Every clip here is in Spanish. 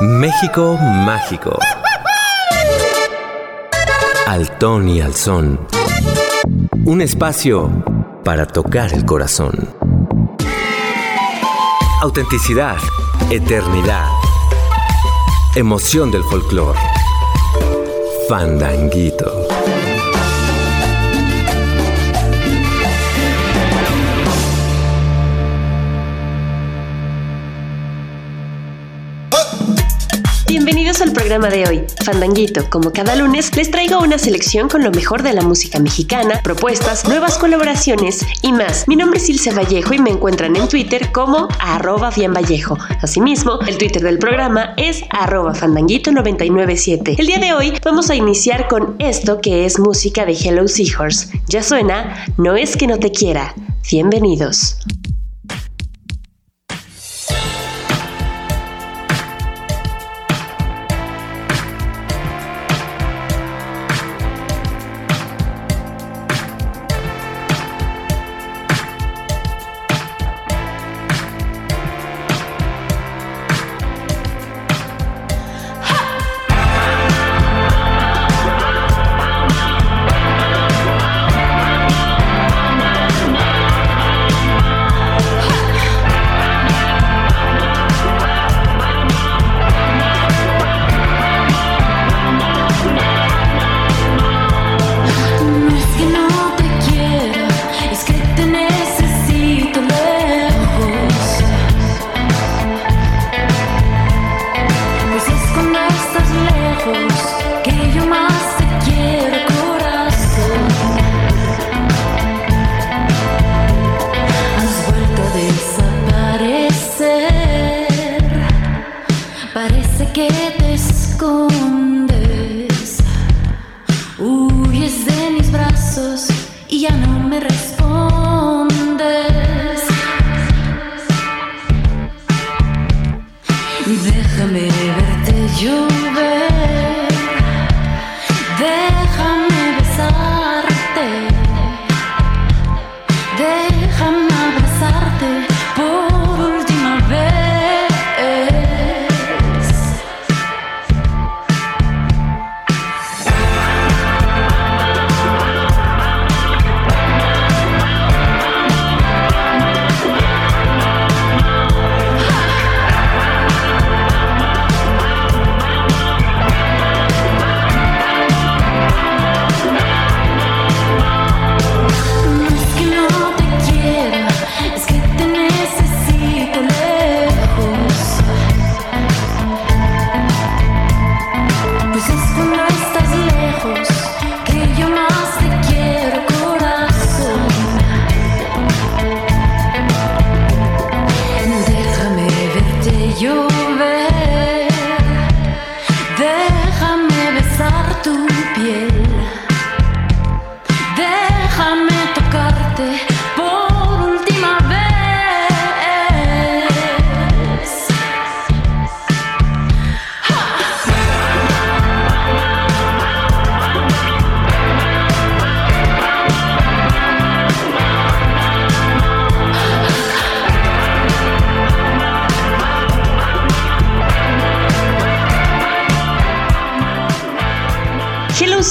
México mágico. Al ton y al son. Un espacio para tocar el corazón. Autenticidad, eternidad, emoción del folclore. Fandanguito. Al programa de hoy, Fandanguito. Como cada lunes, les traigo una selección con lo mejor de la música mexicana, propuestas, nuevas colaboraciones y más. Mi nombre es Ilse Vallejo y me encuentran en Twitter como arroba Vallejo. Asimismo, el Twitter del programa es arroba fandanguito997. El día de hoy vamos a iniciar con esto que es música de Hello Seahorse. Ya suena, no es que no te quiera. Bienvenidos.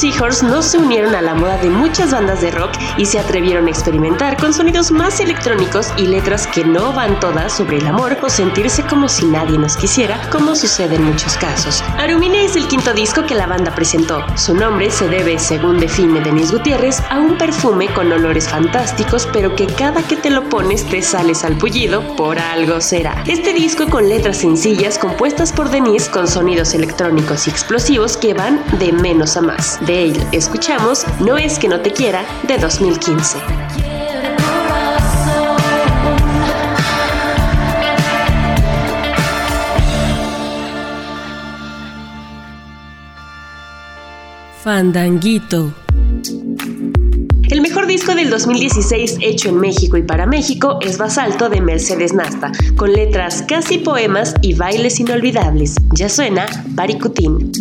No se unieron a la moda de muchas bandas de rock y se atrevieron a experimentar con sonidos más electrónicos y letras que no van todas sobre el amor o sentirse como si nadie nos quisiera, como sucede en muchos casos. Arumine es el quinto disco que la banda presentó. Su nombre se debe, según define Denis Gutiérrez, a un perfume con olores fantásticos, pero que cada que te lo pones te sales al pullido, por algo será. Este disco con letras sencillas compuestas por Denis con sonidos electrónicos y explosivos que van de menos a más. Él escuchamos No es que no te quiera de 2015. Fandanguito. El mejor disco del 2016 hecho en México y para México es Basalto de Mercedes Nasta, con letras casi poemas y bailes inolvidables. Ya suena Baricutín.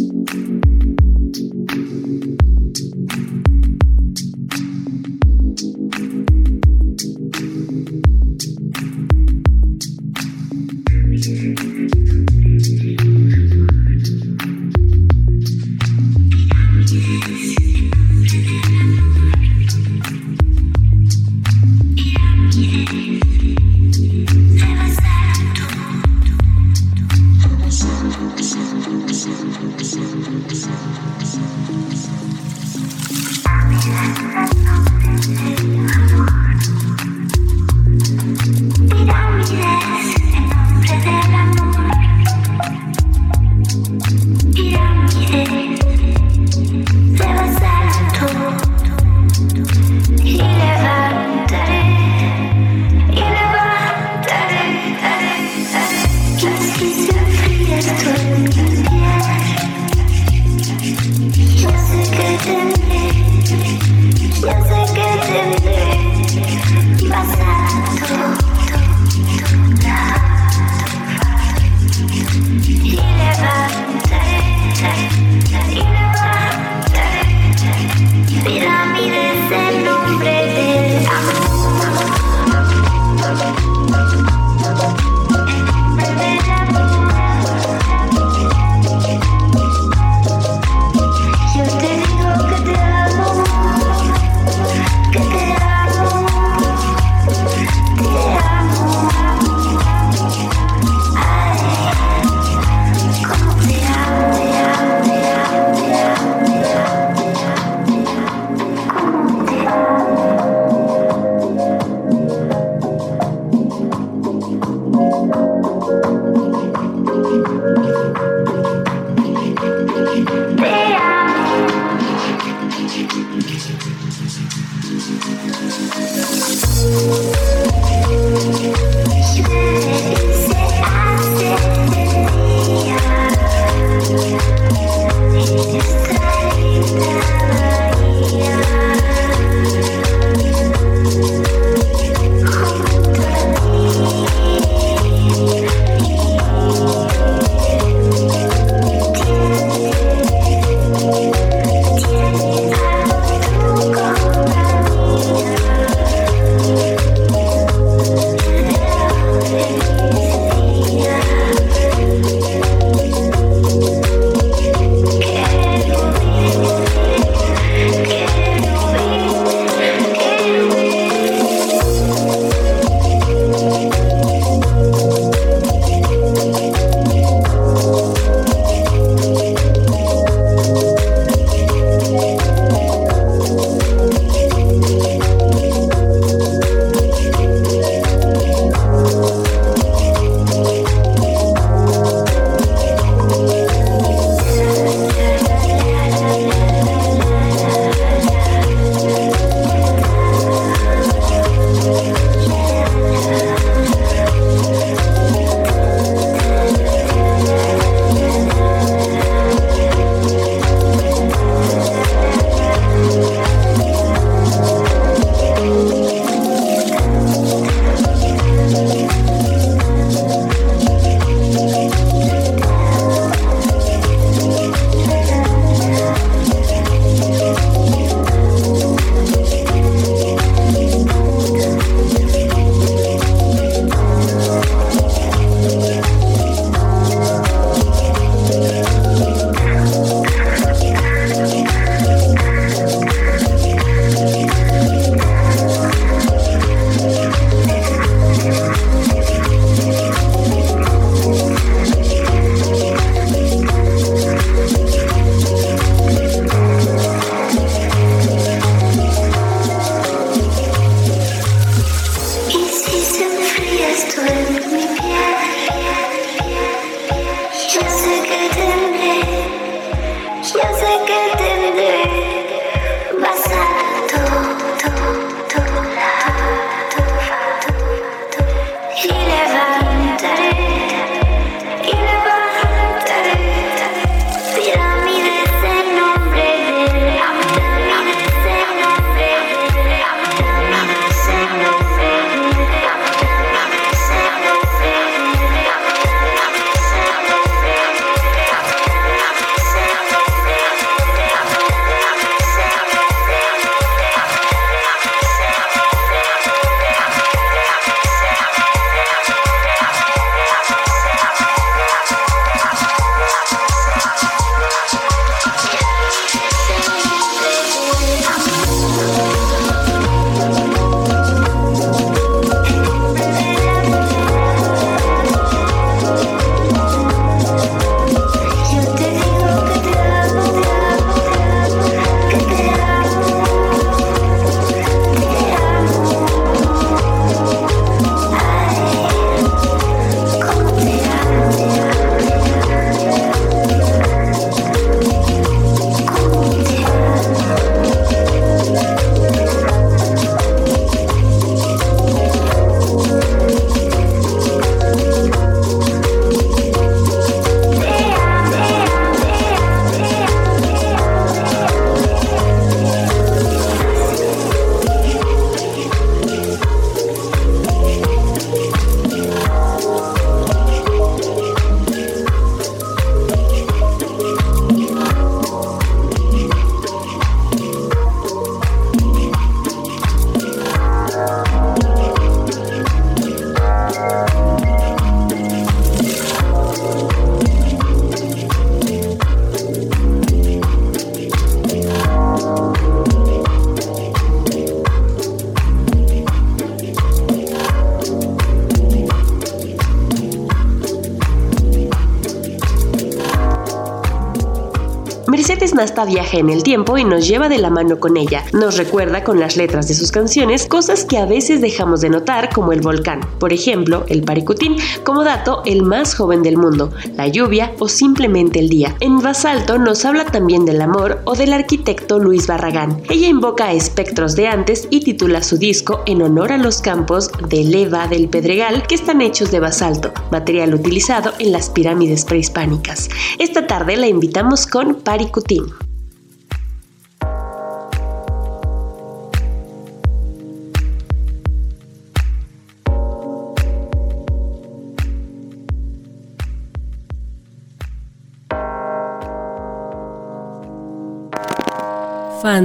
Viaja en el tiempo y nos lleva de la mano con ella. Nos recuerda con las letras de sus canciones cosas que a veces dejamos de notar como el volcán, por ejemplo, el Paricutín, como dato, el más joven del mundo, la lluvia o simplemente el día. En Basalto nos habla también del amor o del arquitecto Luis Barragán. Ella invoca a espectros de antes y titula su disco en honor a los campos de leva del Pedregal que están hechos de basalto, material utilizado en las pirámides prehispánicas. Esta tarde la invitamos con Paricutín.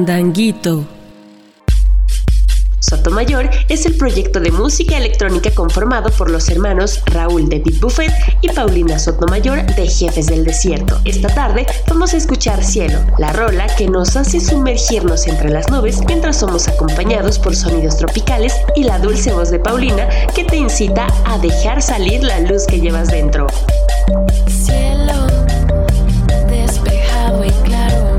Fandanguito. Sotomayor es el proyecto de música electrónica conformado por los hermanos Raúl de Big Buffet y Paulina Sotomayor de Jefes del Desierto. Esta tarde vamos a escuchar Cielo, la rola que nos hace sumergirnos entre las nubes mientras somos acompañados por sonidos tropicales y la dulce voz de Paulina que te incita a dejar salir la luz que llevas dentro. Cielo despejado y claro.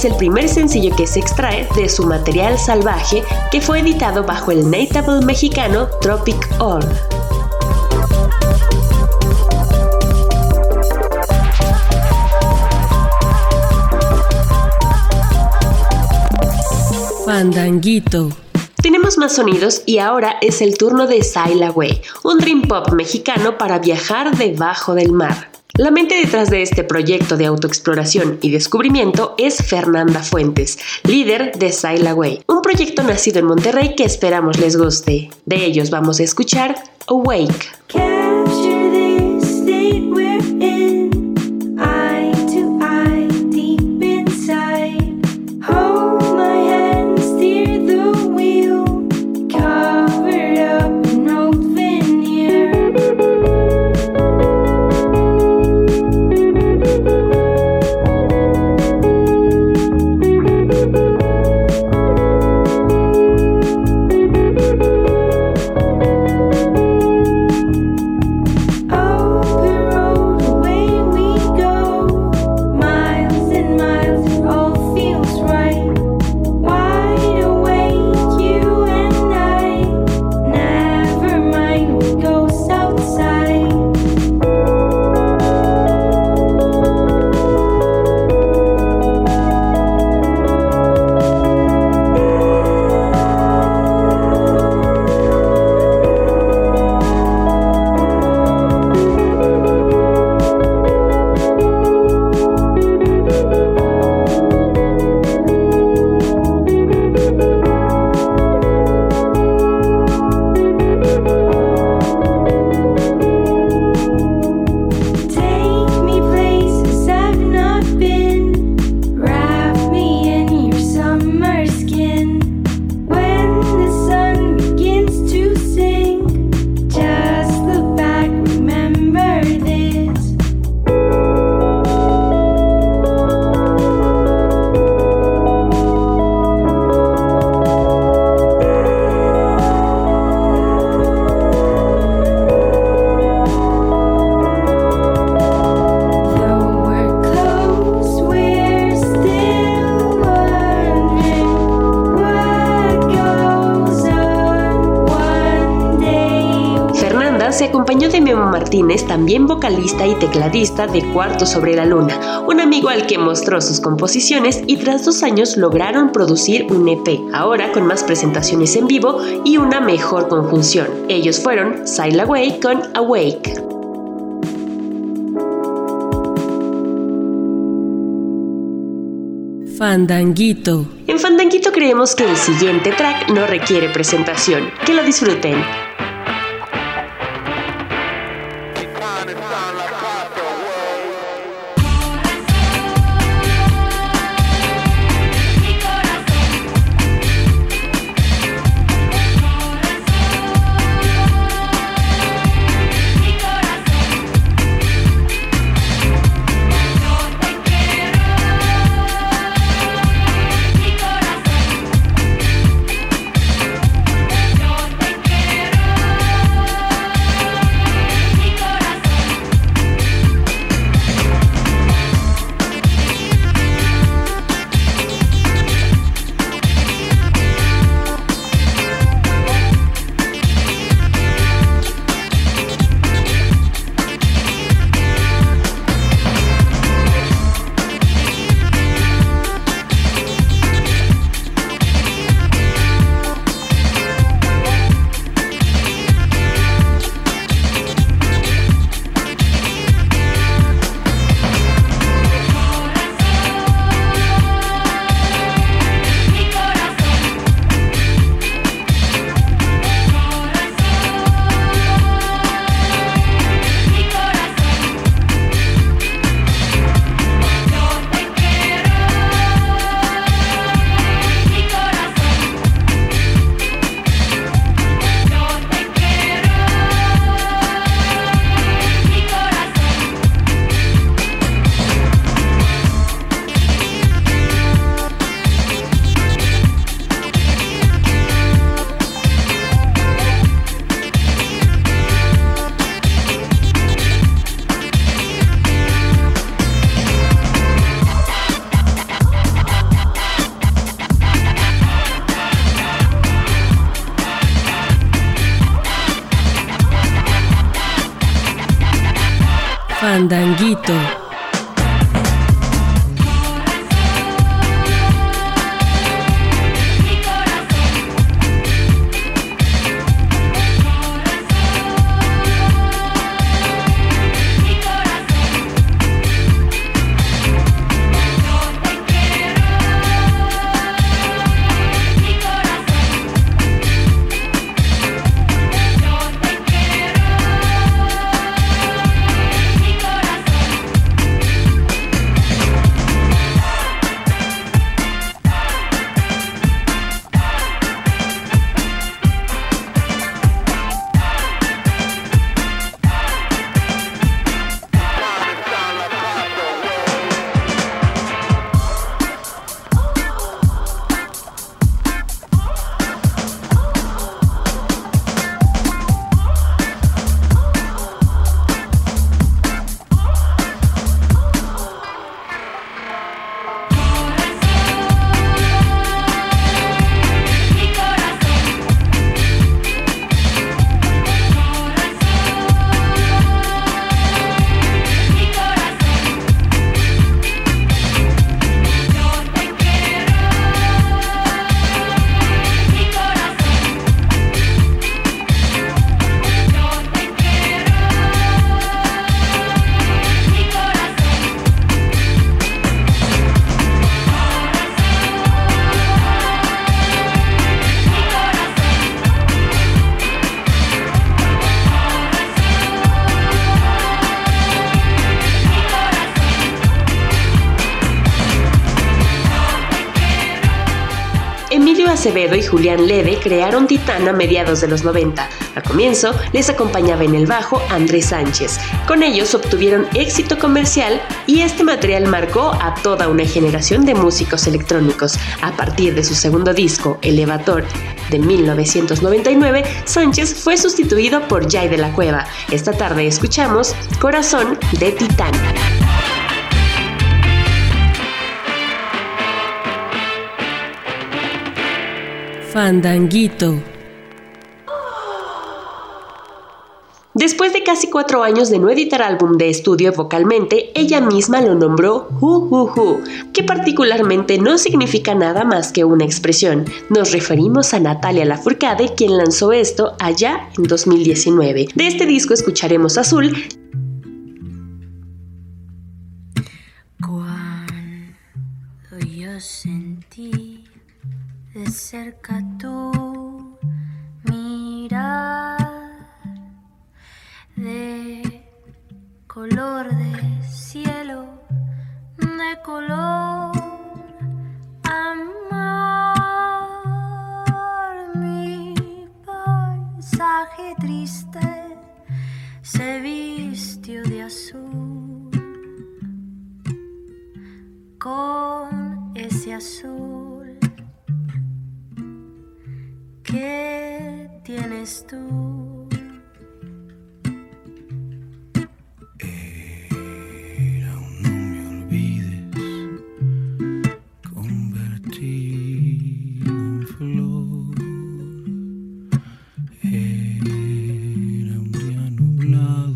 Es el primer sencillo que se extrae de su material salvaje que fue editado bajo el notable mexicano Tropic All. Fandanguito. Tenemos más sonidos y ahora es el turno de Sail Away, un dream pop mexicano para viajar debajo del mar. La mente detrás de este proyecto de autoexploración y descubrimiento es Fernanda Fuentes, líder de Sail Away, un proyecto nacido en Monterrey que esperamos les guste. De ellos vamos a escuchar Awake. También vocalista y tecladista de Cuarto sobre la Luna, un amigo al que mostró sus composiciones y tras dos años lograron producir un EP, ahora con más presentaciones en vivo y una mejor conjunción. Ellos fueron Sail Away con Awake. Fandanguito. En Fandanguito creemos que el siguiente track no requiere presentación. Que lo disfruten. Acevedo y Julián Lede crearon Titán a mediados de los 90. Al comienzo les acompañaba en el bajo Andrés Sánchez. Con ellos obtuvieron éxito comercial y este material marcó a toda una generación de músicos electrónicos. A partir de su segundo disco, Elevator, de 1999, Sánchez fue sustituido por Jay de la Cueva. Esta tarde escuchamos Corazón de Titán. Fandanguito. Después de casi cuatro años de no editar álbum de estudio vocalmente, ella misma lo nombró Hu Hu Hu, que particularmente no significa nada más que una expresión. Nos referimos a Natalia Lafourcade, quien lanzó esto allá en 2019. De este disco escucharemos Azul. Cuando yo de cerca tu mirar de color de cielo, de color amar mi paisaje triste se vistió de azul con ese azul que tienes tú. Era un no me olvides, convertido en flor. Era un día nublado.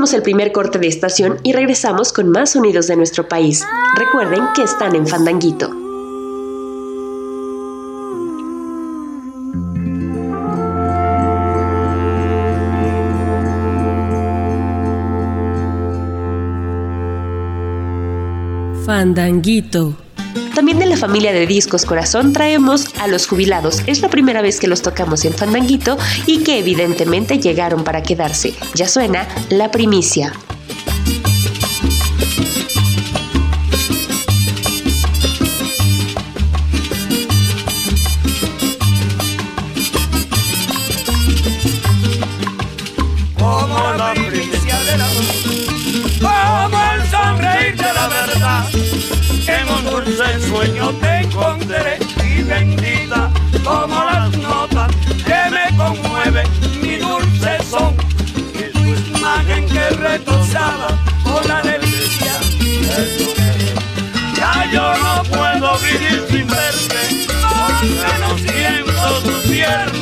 Hacemos el primer corte de estación y regresamos con más sonidos de nuestro país. Recuerden que están en Fandanguito. Fandanguito. También de la familia de discos Corazón traemos a los jubilados. Es la primera vez que los tocamos en Fandanguito y que evidentemente llegaron para quedarse. Ya suena la primicia. Sueño te encontré y bendita como las notas que me conmueve mi dulce son y tu imagen que retozaba con la delicia de tu. Ya yo no puedo vivir sin verte porque no siento tu tierna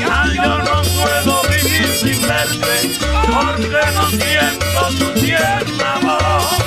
Ya yo no puedo vivir sin verte porque no siento tu tierna voz.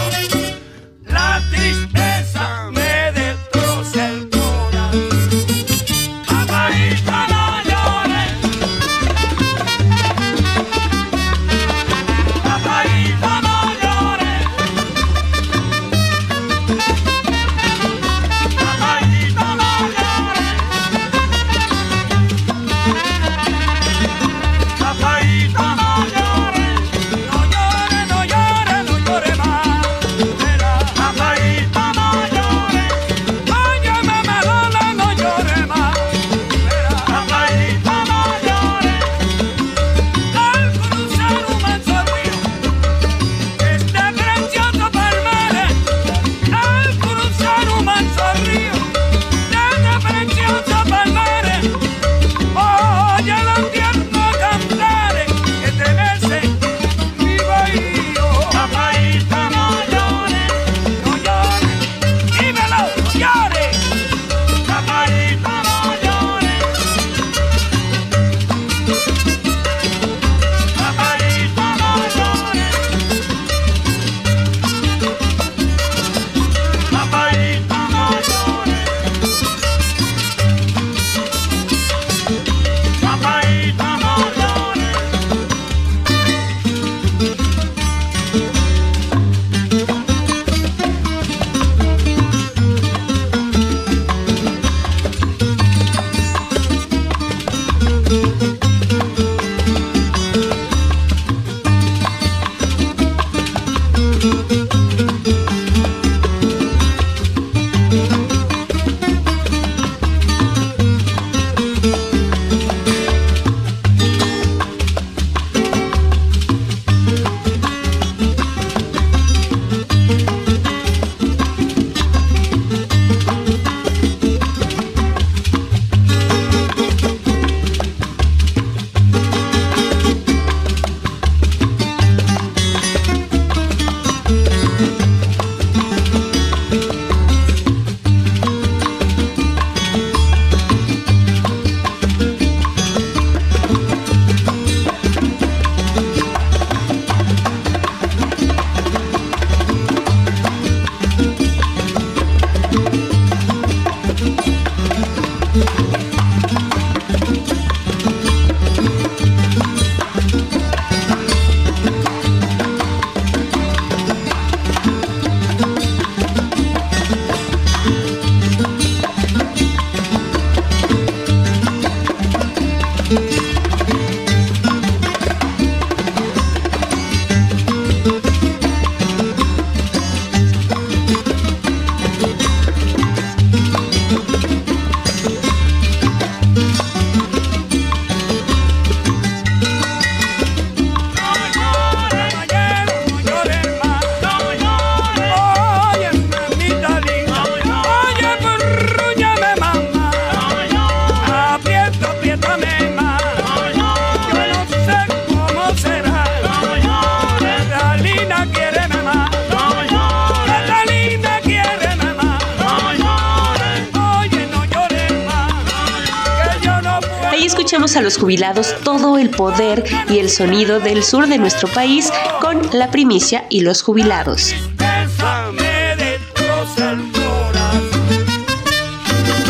Escuchemos a los jubilados todo el poder y el sonido del sur de nuestro país con La Primicia y los jubilados.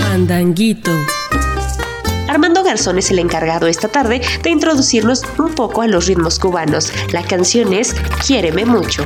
Fandanguito. Armando Garzón es el encargado esta tarde de introducirnos un poco a los ritmos cubanos. La canción es Quiéreme mucho.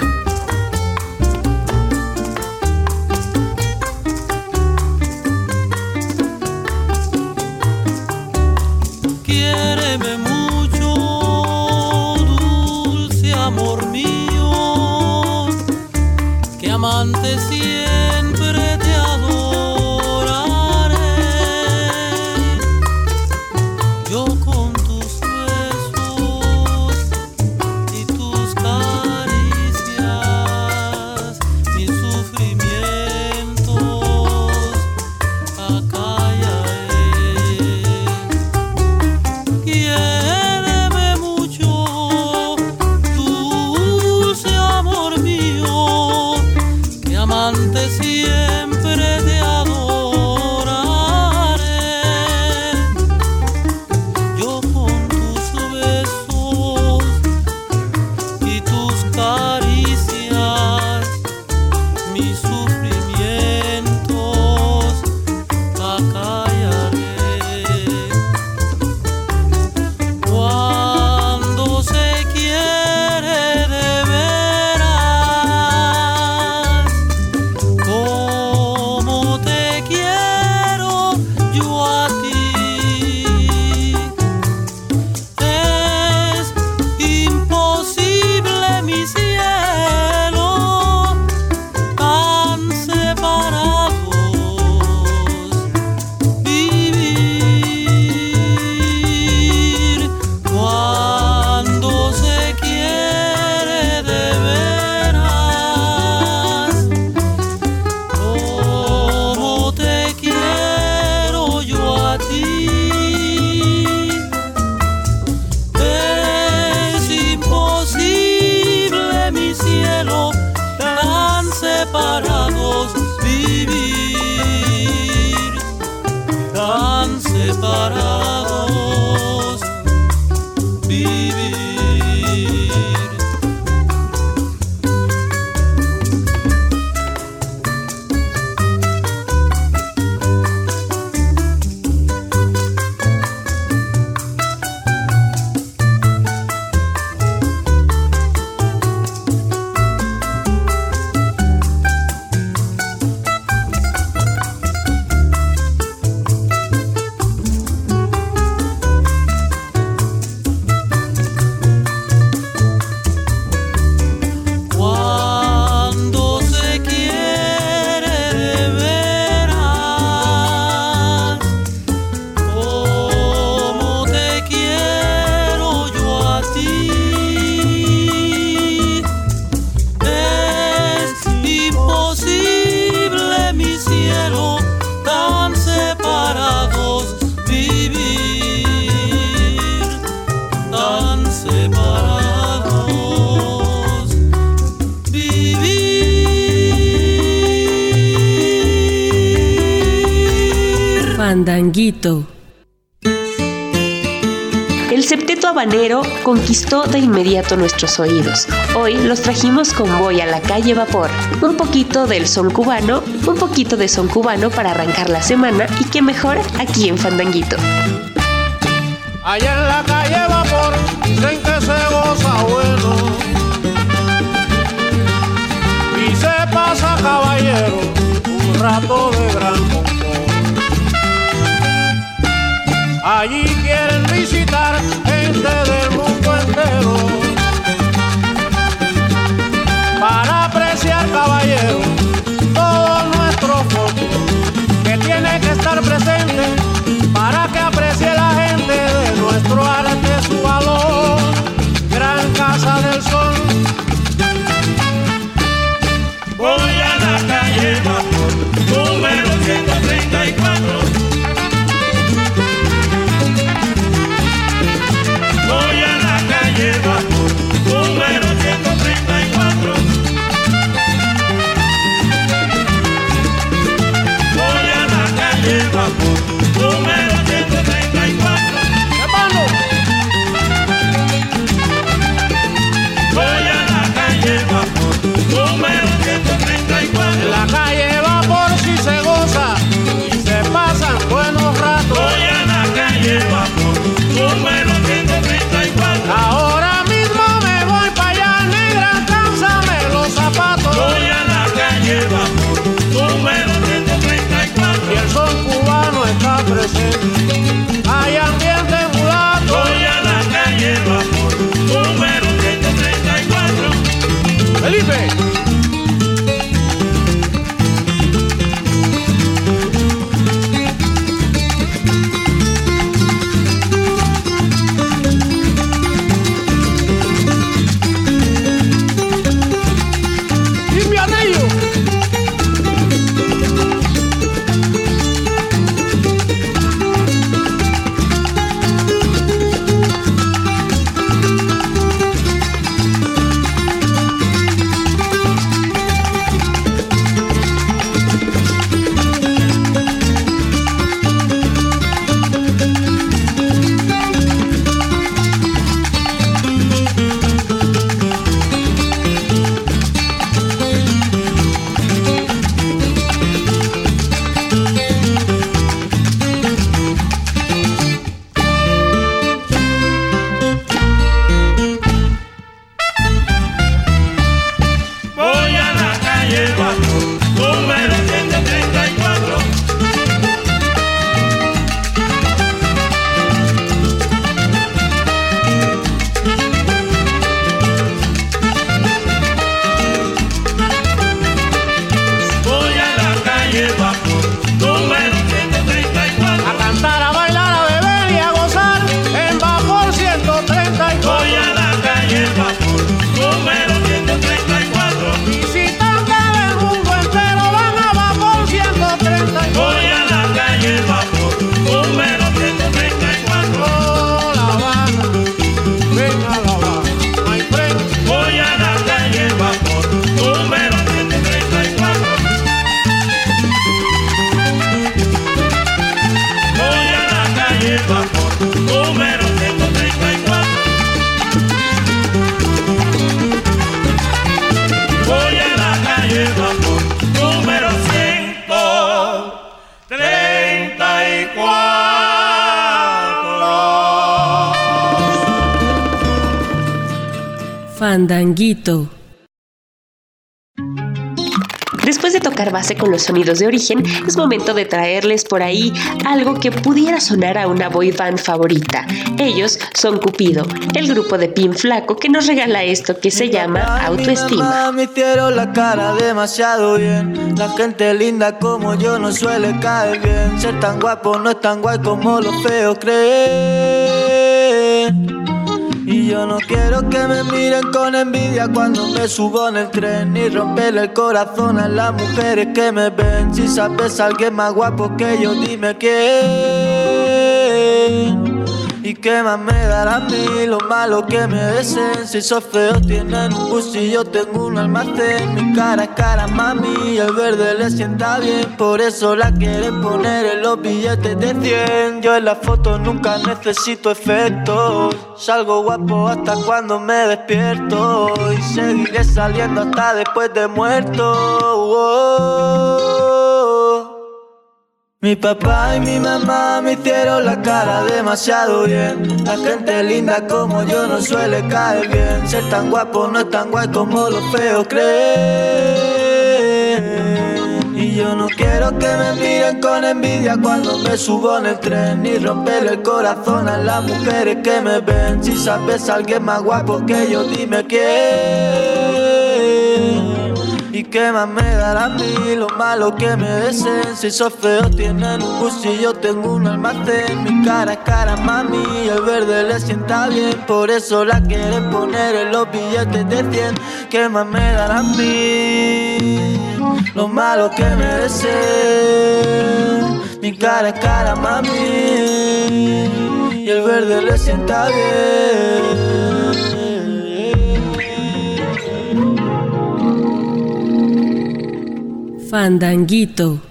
El septeto habanero conquistó de inmediato nuestros oídos. Hoy los trajimos con Voy a la calle Vapor. Un poquito del son cubano, un poquito de son cubano para arrancar la semana y que mejor aquí en Fandanguito. Allá en la calle Vapor dicen que se goza bueno y se pasa caballero un rato de gran confort. Allí quieren visitar gente del mundo entero para apreciar caballero todo nuestro folclore que tiene que estar presente para que aprecie la gente de nuestro arte su valor. Gran Casa del Sol. Después de tocar base con los sonidos de origen, es momento de traerles por ahí algo que pudiera sonar a una boy band favorita. Ellos son Cupido, el grupo de Pin Flaco que nos regala esto que se llama autoestima. Me hicieron la cara demasiado bien. La gente linda como yo no suele caer bien. Ser tan guapo no es tan guay como los feos creen. Y yo no quiero que me miren con envidia cuando me subo en el tren Ni romperle el corazón a las mujeres que me ven. Si sabes alguien más guapo que yo, dime quién ¿Y qué más me dará a mí lo malo que me deseen? Si sos feo tienen un bus y yo tengo un almacén. Mi cara es cara mami. El verde le sienta bien. Por eso la quieren poner en los billetes de 100 Yo en la foto nunca necesito efectos. Salgo guapo hasta cuando me despierto. Y seguiré saliendo hasta después de muerto. Oh. Mi papá y mi mamá me hicieron la cara demasiado bien. La gente linda como yo no suele caer bien. Ser tan guapo no es tan guay como los feos creen. Y yo no quiero que me miren con envidia cuando me subo en el tren. Ni romperle el corazón a las mujeres que me ven. Si sabes alguien más guapo que yo, dime quién. ¿Y qué más me dará a mí lo malo que me deseen? Si sos feo tienen un bus y yo tengo un almacén. Mi cara es cara mami y el verde le sienta bien. Por eso la quieren poner en los billetes de 100 ¿Qué más me dará a mí lo malo que me deseen? Mi cara es cara mami y el verde le sienta bien Fandanguito.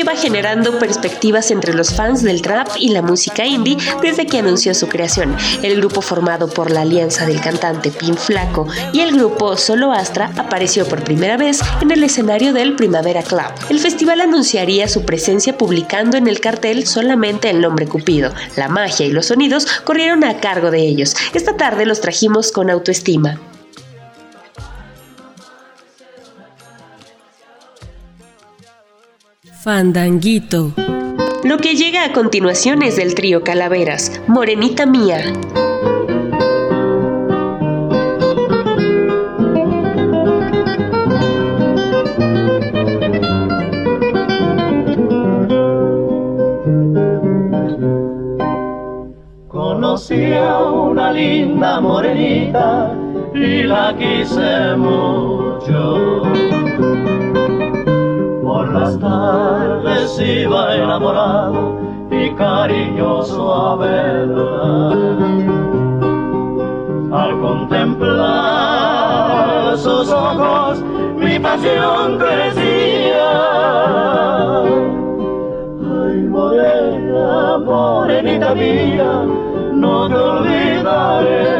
Lleva generando perspectivas entre los fans del trap y la música indie desde que anunció su creación. El grupo formado por la alianza del cantante Pin Flaco y el grupo Solo Astra apareció por primera vez en el escenario del Primavera Club. El festival anunciaría su presencia publicando en el cartel solamente el nombre Cupido. La magia y los sonidos corrieron a cargo de ellos. Esta tarde los trajimos con autoestima. Fandanguito. Lo que llega a continuación es del trío Calaveras, Morenita Mía. Conocí a una linda morenita y la quise mucho. Las tardes iba enamorado y cariñoso a verla. Al contemplar sus ojos, mi pasión crecía. Ay, morena, morenita mía, no te olvidaré.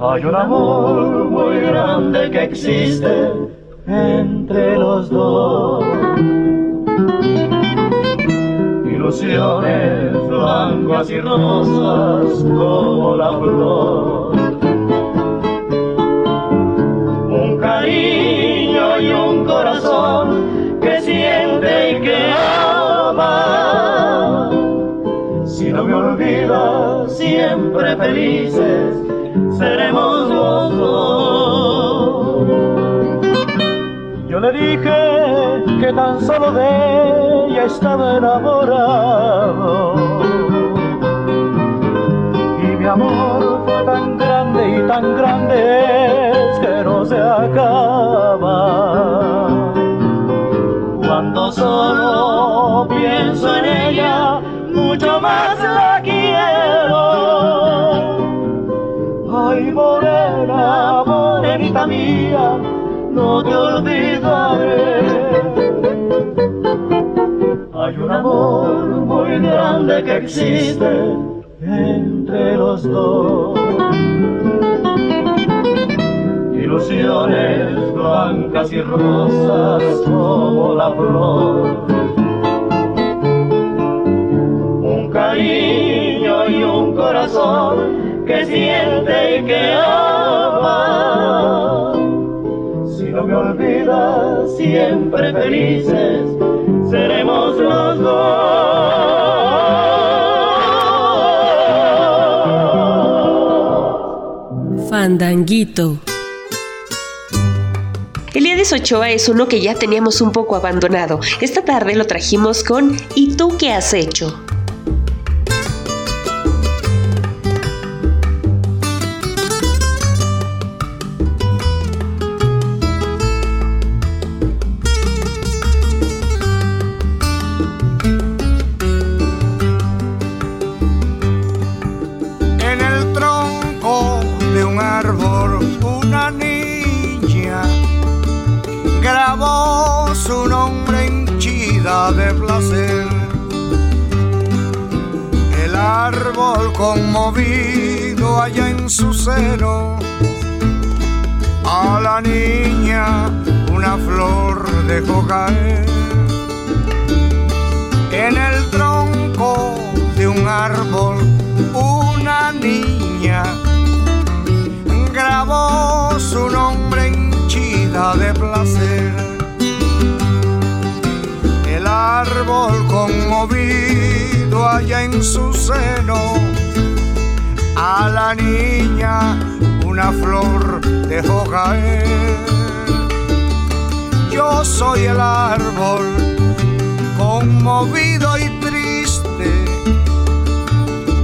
Hay un amor muy grande que existe entre los dos. Ilusiones blancas y rosas como la flor. Un cariño y un corazón que siente y que ama. Si no me olvidas, siempre felices seremos los dos. Yo le dije que tan solo de ella estaba enamorado. Y mi amor fue tan grande y tan grande que no se acaba. Cuando solo pienso en ella, mucho más la no te olvidaré. Hay un amor muy grande que existe entre los dos. Ilusiones blancas y rosas como la flor. Un cariño y un corazón que siente y que ama. No me olvidas, siempre felices seremos los dos. Fandanguito. Elías Ochoa es uno que ya teníamos un poco abandonado. Esta tarde lo trajimos con ¿Y tú qué has hecho? Conmovido allá en su seno a la niña una flor dejó caer. En el tronco de un árbol una niña grabó su nombre hinchida de placer. El árbol conmovido allá en su seno, a la niña una flor dejó caer. Yo soy el árbol conmovido y triste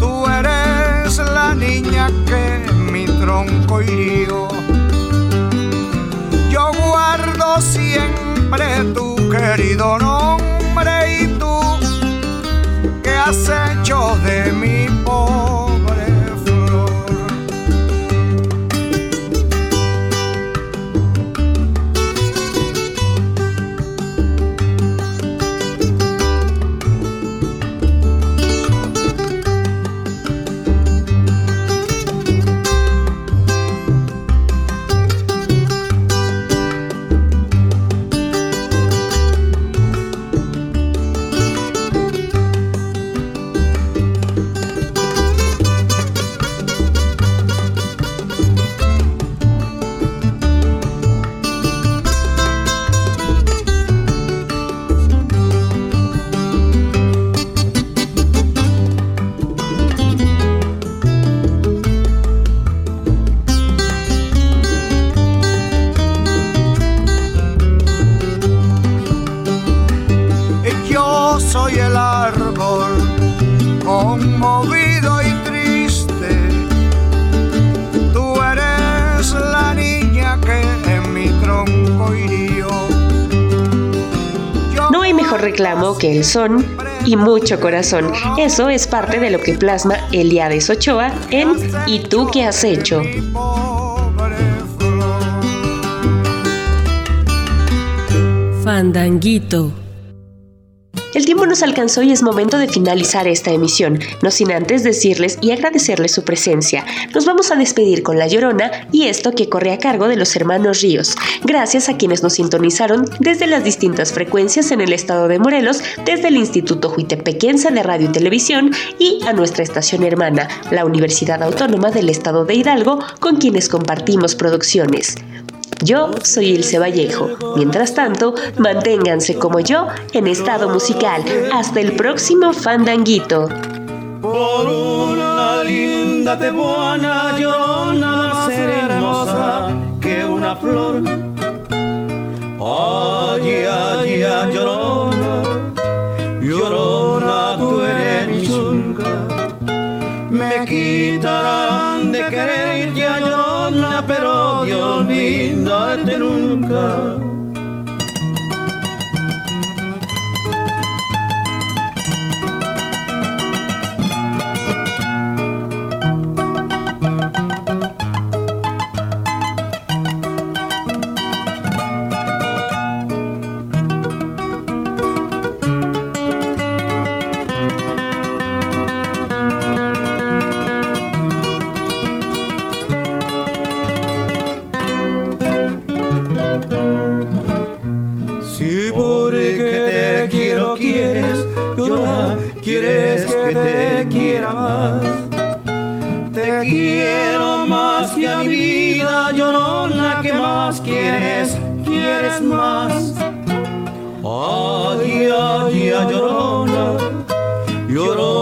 Tú eres la niña que mi tronco hirió. Yo guardo siempre tu querido nombre y tú que has hecho de mi pobre mejor reclamo que el son y mucho corazón. Eso es parte de lo que plasma Eliades Ochoa en ¿Y tú qué has hecho? Fandanguito. El tiempo nos alcanzó y es momento de finalizar esta emisión, no sin antes decirles y agradecerles su presencia. Nos vamos a despedir con La Llorona y esto que corre a cargo de los hermanos Ríos. Gracias a quienes nos sintonizaron desde las distintas frecuencias en el estado de Morelos, desde el Instituto Juitepequense de Radio y Televisión y a nuestra estación hermana, la Universidad Autónoma del Estado de Hidalgo, con quienes compartimos producciones. Yo soy Ilse Vallejo. Mientras tanto, manténganse como yo en estado musical. Hasta el próximo fandanguito. Por una linda tebuana llorona más hermosa que una flor. Ay, ay, ay, llorona, llorona, tú eres mi. Me quitarán de querer pero de olvidarte nunca. Quieres que te quiera más. Te quiero más que a mi vida, llorona, que más quieres, quieres más. Ay, ay, ay, llorona, llorona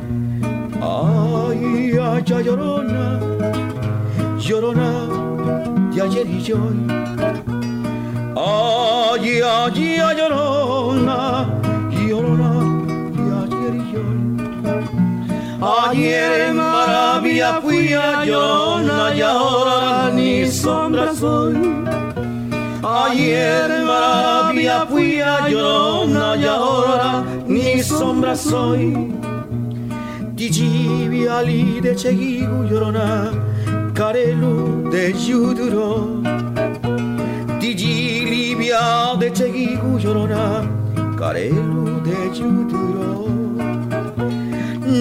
Ay, llorona, llorona de ayer y hoy. Ay, ay, ay, llorona, llorona de ayer y hoy. Ayer en maravilla fui a llorona y ahora ni sombra soy. Ayer en maravilla fui a llorona y ahora ni sombra soy. Dici ali de cegigu llorona Carelu de yuduro Digi libia de cegigu llorona Carelu de yuduro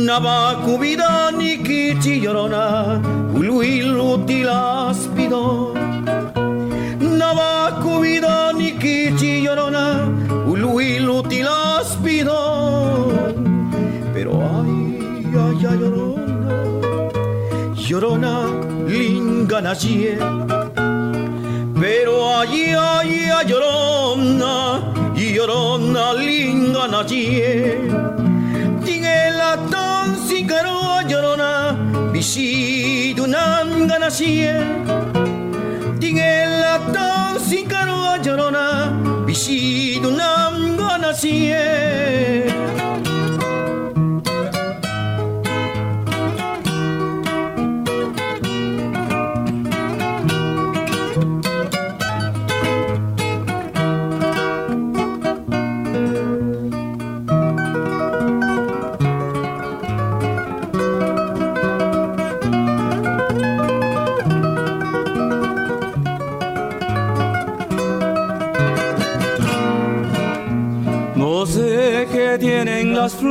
Nava cubida ni kichi llorona Uluilu tilaspido llorona lingana Pero allí, allí, llorona, llorona lingana Tiene la tan caro llorona, visitu nangana Tiene la tan caro llorona, visitu nangana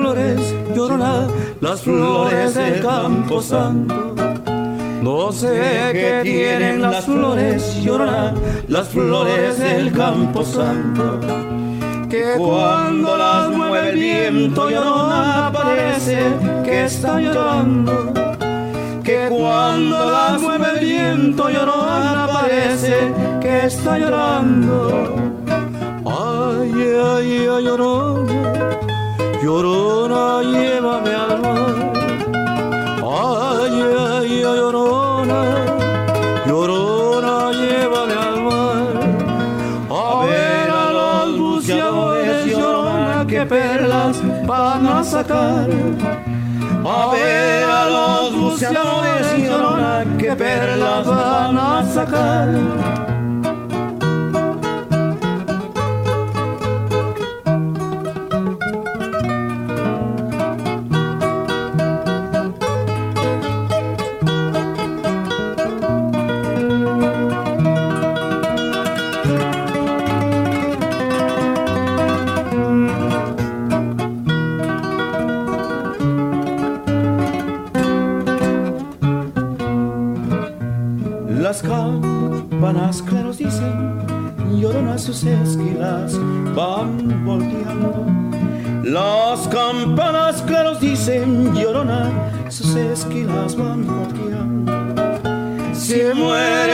flores, llorona, las flores del campo santo. No sé qué tienen las flores, llorona, las flores del campo santo. Que cuando las mueve el viento, llorona, parece que está llorando. Que cuando las mueve el viento, llorona, parece que está llorando. Ay, ay, ay, llorona Llorona, llévame al mar. Ay, ay, ay, llorona, llorona, llévame al mar. A ver a los buceadores, llorona, que perlas van a sacar. A ver a los buceadores, llorona, que perlas van a sacar. Sus esquilas van volteando. Las campanas claros dicen llorona, sus esquilas van volteando. Si mueres,